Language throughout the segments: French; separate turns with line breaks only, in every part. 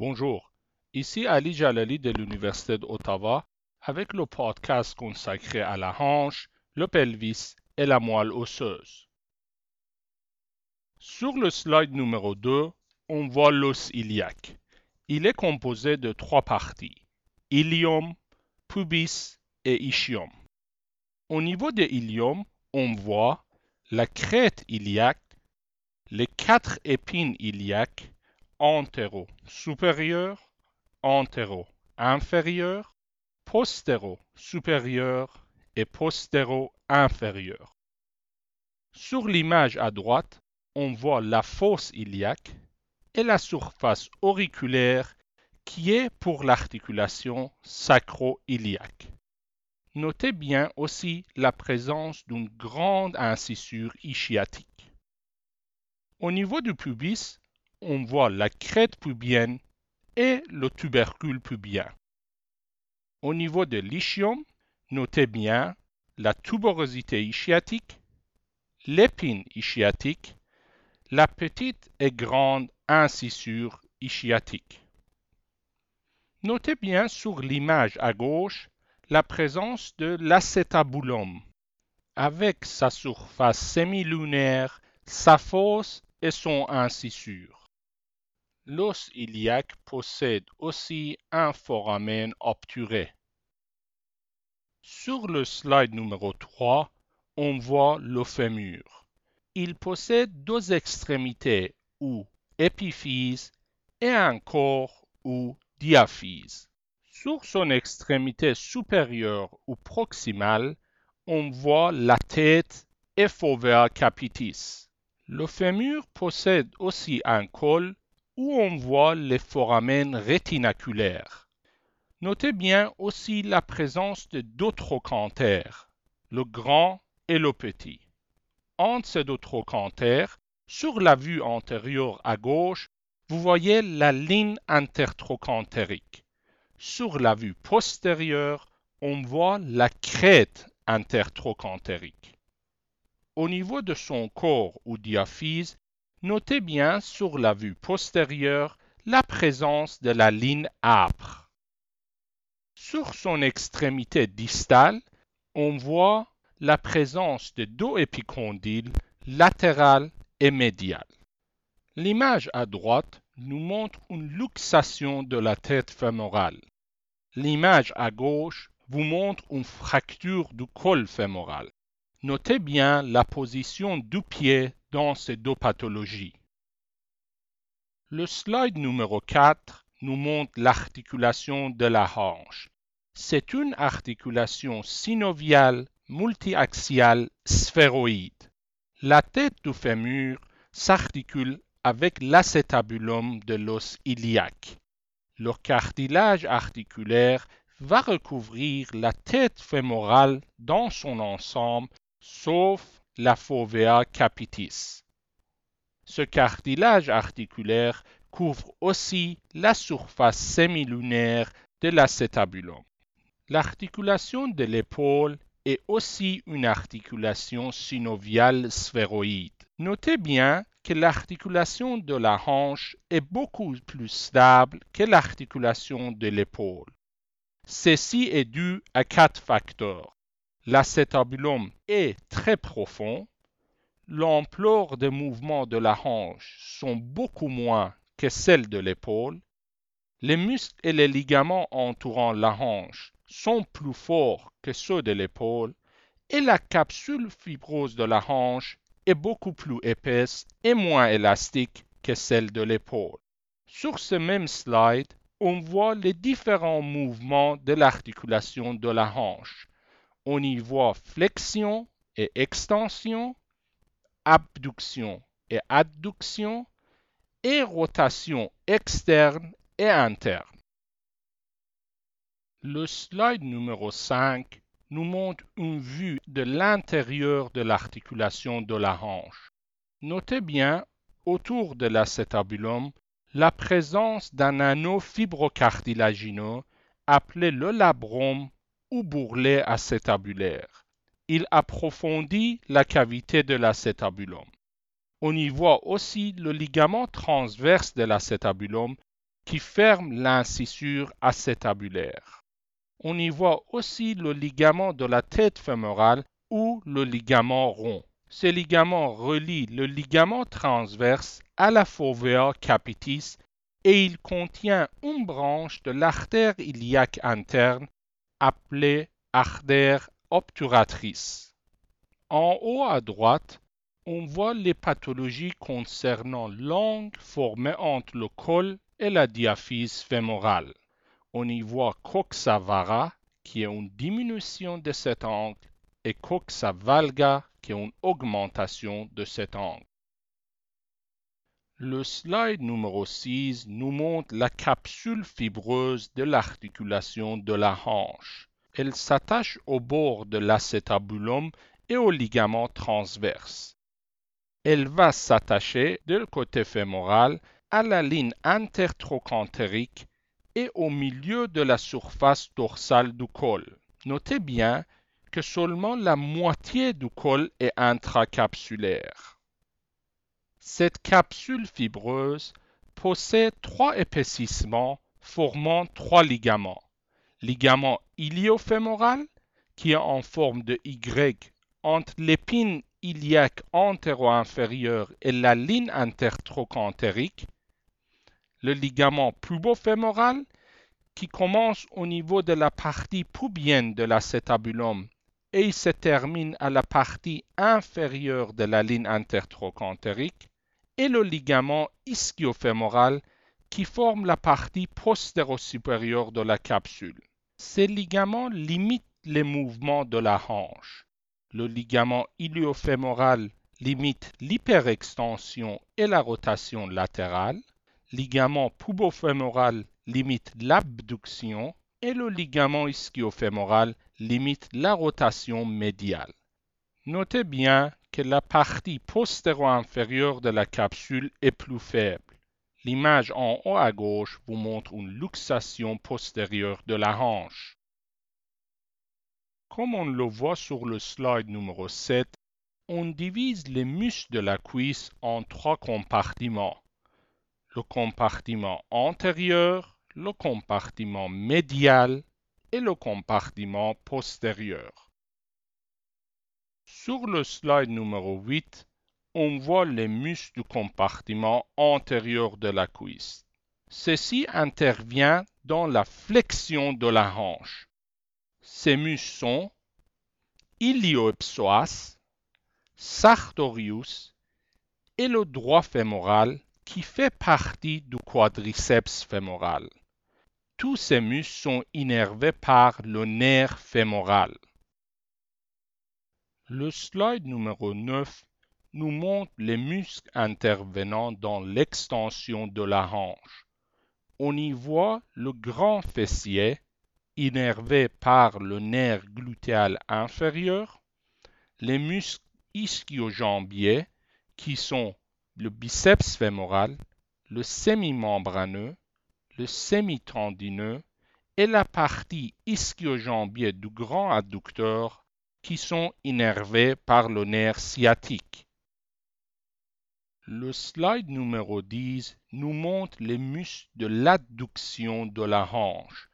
Bonjour, ici Ali Jalali de l'Université d'Ottawa avec le podcast consacré à la hanche, le pelvis et la moelle osseuse. Sur le slide numéro 2, on voit l'os iliaque. Il est composé de trois parties, ilium, pubis et ischium. Au niveau de ilium, on voit la crête iliaque, les quatre épines iliaques, antéro supérieur, antéro inférieur, postéro supérieur et postéro inférieur. Sur l'image à droite, on voit la fosse iliaque et la surface auriculaire qui est pour l'articulation sacro-iliaque. Notez bien aussi la présence d'une grande incisure ischiatique. Au niveau du pubis, on voit la crête pubienne et le tubercule pubien. Au niveau de l'ischium, notez bien la tuberosité ischiatique, l'épine ischiatique, la petite et grande incisure ischiatique. Notez bien sur l'image à gauche la présence de l'acétabulum, avec sa surface semilunaire, sa fosse et son incisure. L'os iliaque possède aussi un foramen obturé. Sur le slide numéro 3, on voit le fémur. Il possède deux extrémités ou épiphyse et un corps ou diaphyse. Sur son extrémité supérieure ou proximale, on voit la tête et fovea capitis. Le fémur possède aussi un col où on voit les foramen rétinaculaires. Notez bien aussi la présence de deux trochantères, le grand et le petit. Entre ces deux trochantères, sur la vue antérieure à gauche, vous voyez la ligne intertrochantérique. Sur la vue postérieure, on voit la crête intertrochantérique. Au niveau de son corps ou diaphyse, notez bien sur la vue postérieure la présence de la ligne âpre. Sur son extrémité distale, on voit la présence de deux épicondyles latérales et médiales. L'image à droite nous montre une luxation de la tête fémorale. L'image à gauche vous montre une fracture du col fémoral. Notez bien la position du pied dans ces deux pathologies. Le slide numéro 4 nous montre l'articulation de la hanche. C'est une articulation synoviale multiaxiale sphéroïde. La tête du fémur s'articule avec l'acétabulum de l'os iliaque le cartilage articulaire va recouvrir la tête fémorale dans son ensemble, sauf la fovea capitis. Ce cartilage articulaire couvre aussi la surface semilunaire de l'acétabulum. L'articulation de l'épaule est aussi une articulation synoviale sphéroïde. Notez bien que l'articulation de la hanche est beaucoup plus stable que l'articulation de l'épaule. Ceci est dû à quatre facteurs. L'acétabulum est très profond, l'ampleur des mouvements de la hanche sont beaucoup moins que celle de l'épaule, les muscles et les ligaments entourant la hanche sont plus forts que ceux de l'épaule et la capsule fibrose de la hanche est beaucoup plus épaisse et moins élastique que celle de l'épaule. Sur ce même slide, on voit les différents mouvements de l'articulation de la hanche. On y voit flexion et extension, abduction et adduction, et rotation externe et interne. Le slide numéro 5 nous montre une vue de l'intérieur de l'articulation de la hanche. Notez bien, autour de l'acétabulum, la présence d'un anneau fibrocartilagineux appelé le labrum ou bourrelet acétabulaire. Il approfondit la cavité de l'acétabulum. On y voit aussi le ligament transverse de l'acétabulum qui ferme l'incisure acétabulaire. On y voit aussi le ligament de la tête fémorale ou le ligament rond. Ce ligament relie le ligament transverse à la fovea capitis et il contient une branche de l'artère iliaque interne appelée artère obturatrice. En haut à droite, on voit les pathologies concernant l'angle formé entre le col et la diaphyse fémorale. On y voit coxa vara, qui est une diminution de cet angle, et coxa valga, qui est une augmentation de cet angle. Le slide numéro 6 nous montre la capsule fibreuse de l'articulation de la hanche. Elle s'attache au bord de l'acétabulum et au ligament transverse. Elle va s'attacher de côté fémoral à la ligne intertrochantérique et au milieu de la surface dorsale du col. Notez bien que seulement la moitié du col est intracapsulaire. Cette capsule fibreuse possède trois épaississements formant trois ligaments. Ligament iliofémoral, qui est en forme de Y entre l'épine iliaque antéro-inférieure et la ligne intertrochantérique, le ligament pubofémoral, qui commence au niveau de la partie pubienne de l'acétabulum et se termine à la partie inférieure de la ligne intertrochantérique, et le ligament ischio-fémoral qui forme la partie postéro-supérieure de la capsule. Ces ligaments limitent les mouvements de la hanche. Le ligament iliofémoral limite l'hyperextension et la rotation latérale. Ligament pubofémoral limite l'abduction et le ligament ischio-fémoral limite la rotation médiale. Notez bien que la partie postéro-inférieure de la capsule est plus faible. L'image en haut à gauche vous montre une luxation postérieure de la hanche. Comme on le voit sur le slide numéro 7, on divise les muscles de la cuisse en trois compartiments. Le compartiment antérieur, le compartiment médial et le compartiment postérieur. Sur le slide numéro 8, on voit les muscles du compartiment antérieur de la cuisse. Ceci intervient dans la flexion de la hanche. Ces muscles sont ilioipsoas, sartorius et le droit fémoral qui fait partie du quadriceps fémoral. Tous ces muscles sont innervés par le nerf fémoral. Le slide numéro 9 nous montre les muscles intervenant dans l'extension de la hanche. On y voit le grand fessier, innervé par le nerf glutéal inférieur, les muscles ischio-jambiers, qui sont le biceps fémoral, le semi-membraneux, le semi-tendineux et la partie ischio-jambier du grand adducteur qui sont innervés par le nerf sciatique. Le slide numéro 10 nous montre les muscles de l'adduction de la hanche.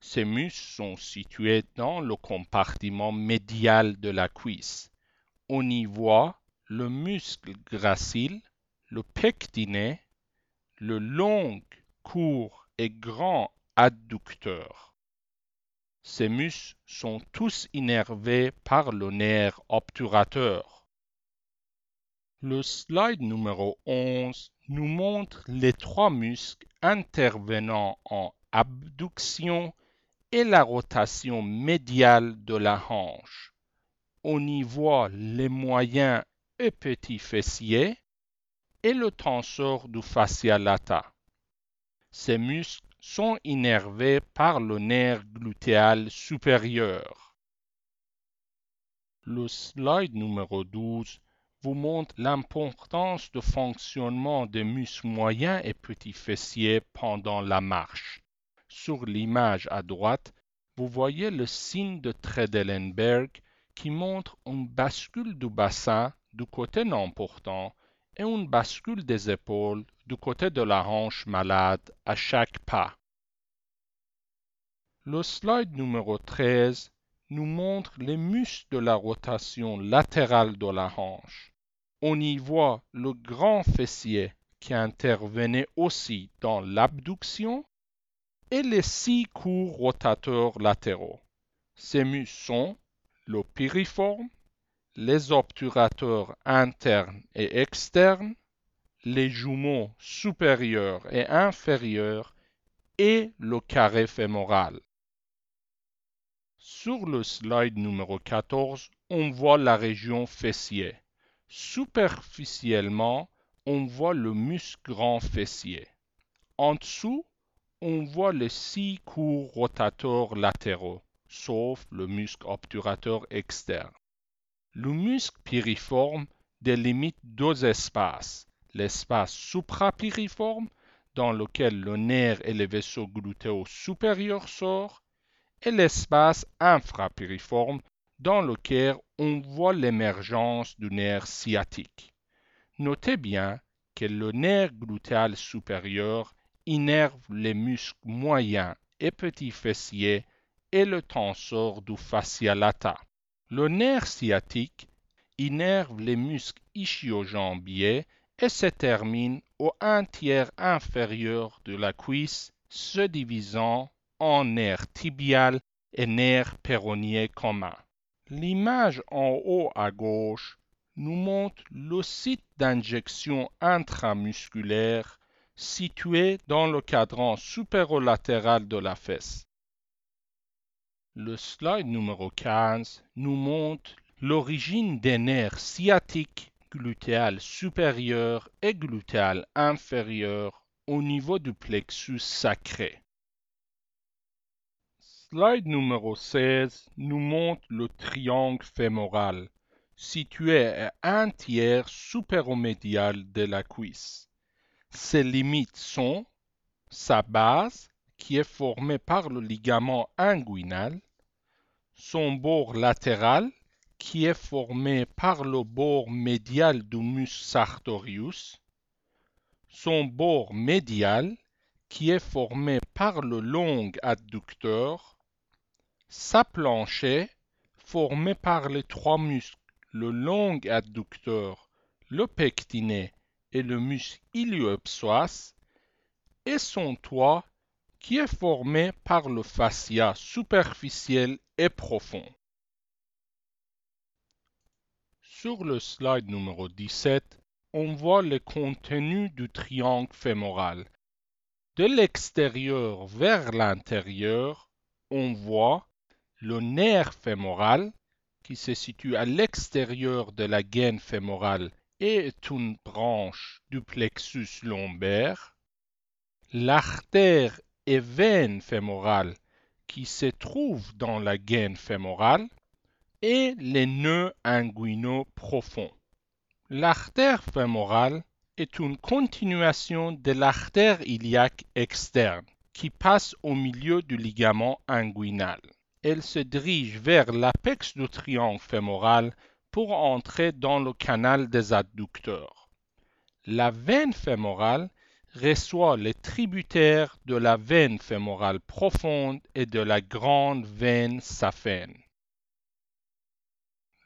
Ces muscles sont situés dans le compartiment médial de la cuisse. On y voit le muscle gracile, le pectiné, le long, court et grand adducteur. Ces muscles sont tous innervés par le nerf obturateur. Le slide numéro 11 nous montre les trois muscles intervenant en abduction et la rotation médiale de la hanche. On y voit les moyens et petits fessiers et le tensor du fascia lata. Ces muscles sont innervés par le nerf glutéal supérieur. Le slide numéro 12 vous montre l'importance de fonctionnement des muscles moyens et petits fessiers pendant la marche. Sur l'image à droite, vous voyez le signe de Tredelenberg qui montre une bascule du bassin du côté non portant et une bascule des épaules du côté de la hanche malade à chaque pas. Le slide numéro 13 nous montre les muscles de la rotation latérale de la hanche. On y voit le grand fessier qui intervenait aussi dans l'abduction et les six courts rotateurs latéraux. Ces muscles sont le piriforme, les obturateurs internes et externes, les jumeaux supérieurs et inférieurs et le carré fémoral. Sur le slide numéro 14, on voit la région fessier. Superficiellement, on voit le muscle grand fessier. En dessous, on voit les six courts rotateurs latéraux, sauf le muscle obturateur externe. Le muscle piriforme délimite deux espaces, l'espace suprapiriforme dans lequel le nerf et le vaisseau glutéo supérieur sort et l'espace infrapiriforme dans lequel on voit l'émergence du nerf sciatique. Notez bien que le nerf glutéal supérieur innerve les muscles moyens et petits fessiers et le tensor du fascia lata. Le nerf sciatique innerve les muscles ischio-jambiers et se termine au un tiers inférieur de la cuisse, se divisant en nerf tibial et nerf péronnier commun. L'image en haut à gauche nous montre le site d'injection intramusculaire situé dans le cadran supérolatéral de la fesse. Le slide numéro 15 nous montre l'origine des nerfs sciatiques glutéal supérieur et glutéal inférieur au niveau du plexus sacré. Slide numéro 16 nous montre le triangle fémoral situé à un tiers supéromédial de la cuisse. Ses limites sont sa base, qui est formée par le ligament inguinal, son bord latéral, qui est formé par le bord médial du muscle sartorius, son bord médial, qui est formé par le long adducteur, sa plancher, formée par les trois muscles, le long adducteur, le pectiné et le muscle ilioipsoas, et son toit qui est formé par le fascia superficiel et profond. Sur le slide numéro 17, on voit le contenu du triangle fémoral. De l'extérieur vers l'intérieur, on voit le nerf fémoral qui se situe à l'extérieur de la gaine fémorale est une branche du plexus lombaire, l'artère et veine fémorale qui se trouve dans la gaine fémorale et les nœuds inguinaux profonds. L'artère fémorale est une continuation de l'artère iliaque externe qui passe au milieu du ligament inguinal. Elle se dirige vers l'apex du triangle fémoral pour entrer dans le canal des adducteurs. La veine fémorale reçoit les tributaires de la veine fémorale profonde et de la grande veine saphène.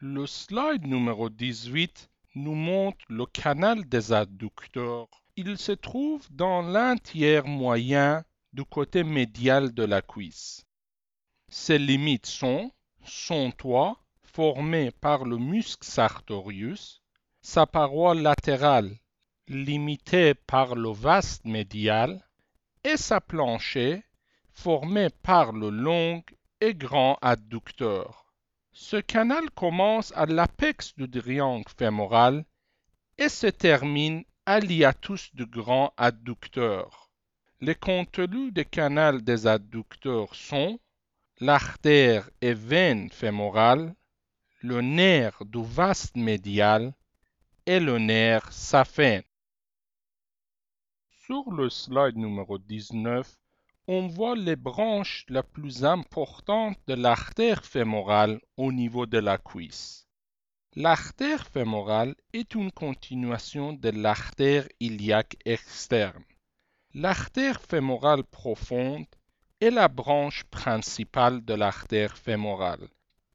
Le slide numéro 18 nous montre le canal des adducteurs. Il se trouve dans l'un tiers moyen du côté médial de la cuisse. Ses limites sont son toit formé par le muscle sartorius, sa paroi latérale limitée par le vaste médial et sa plancher formée par le long et grand adducteur. Ce canal commence à l'apex du triangle fémoral et se termine à l'hiatus du grand adducteur. Les contenus du canal des adducteurs sont l'artère et veine fémorale, le nerf du vaste médial et le nerf saphène. Sur le slide numéro 19, on voit les branches les plus importantes de l'artère fémorale au niveau de la cuisse. L'artère fémorale est une continuation de l'artère iliaque externe. L'artère fémorale profonde est la branche principale de l'artère fémorale.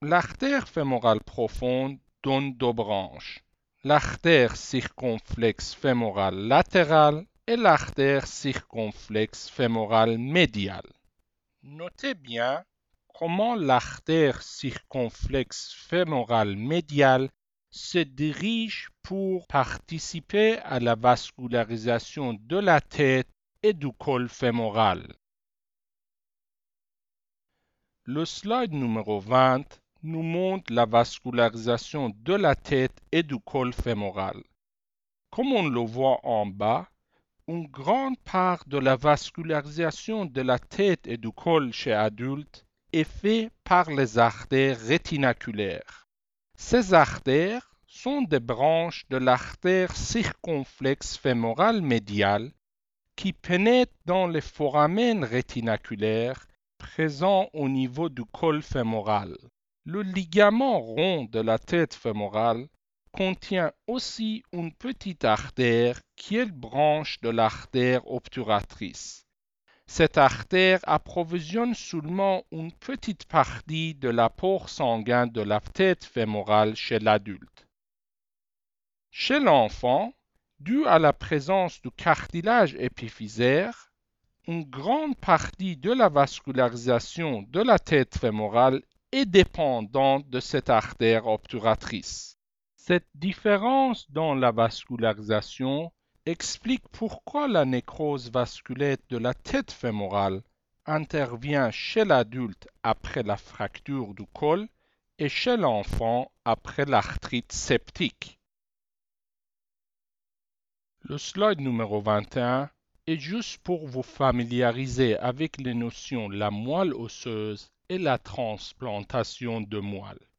L'artère fémorale profonde donne deux branches, l'artère circonflexe fémorale latérale et l'artère circonflexe fémorale médiale. Notez bien comment l'artère circonflexe fémorale médiale se dirige pour participer à la vascularisation de la tête et du col fémoral. Le slide numéro 20 nous montre la vascularisation de la tête et du col fémoral. Comme on le voit en bas, une grande part de la vascularisation de la tête et du col chez adulte est faite par les artères rétinaculaires. Ces artères sont des branches de l'artère circonflexe fémorale médiale qui pénètrent dans les foramen rétinaculaires présents au niveau du col fémoral. Le ligament rond de la tête fémorale contient aussi une petite artère qui est branche de l'artère obturatrice. Cette artère approvisionne seulement une petite partie de l'apport sanguin de la tête fémorale chez l'adulte. Chez l'enfant, dû à la présence du cartilage épiphysaire, une grande partie de la vascularisation de la tête fémorale est dépendante de cette artère obturatrice. Cette différence dans la vascularisation explique pourquoi la nécrose vasculaire de la tête fémorale intervient chez l'adulte après la fracture du col et chez l'enfant après l'arthrite septique. Le slide numéro 21 est juste pour vous familiariser avec les notions la moelle osseuse et la transplantation de moelle.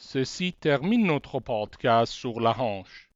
Ceci termine notre podcast sur la hanche.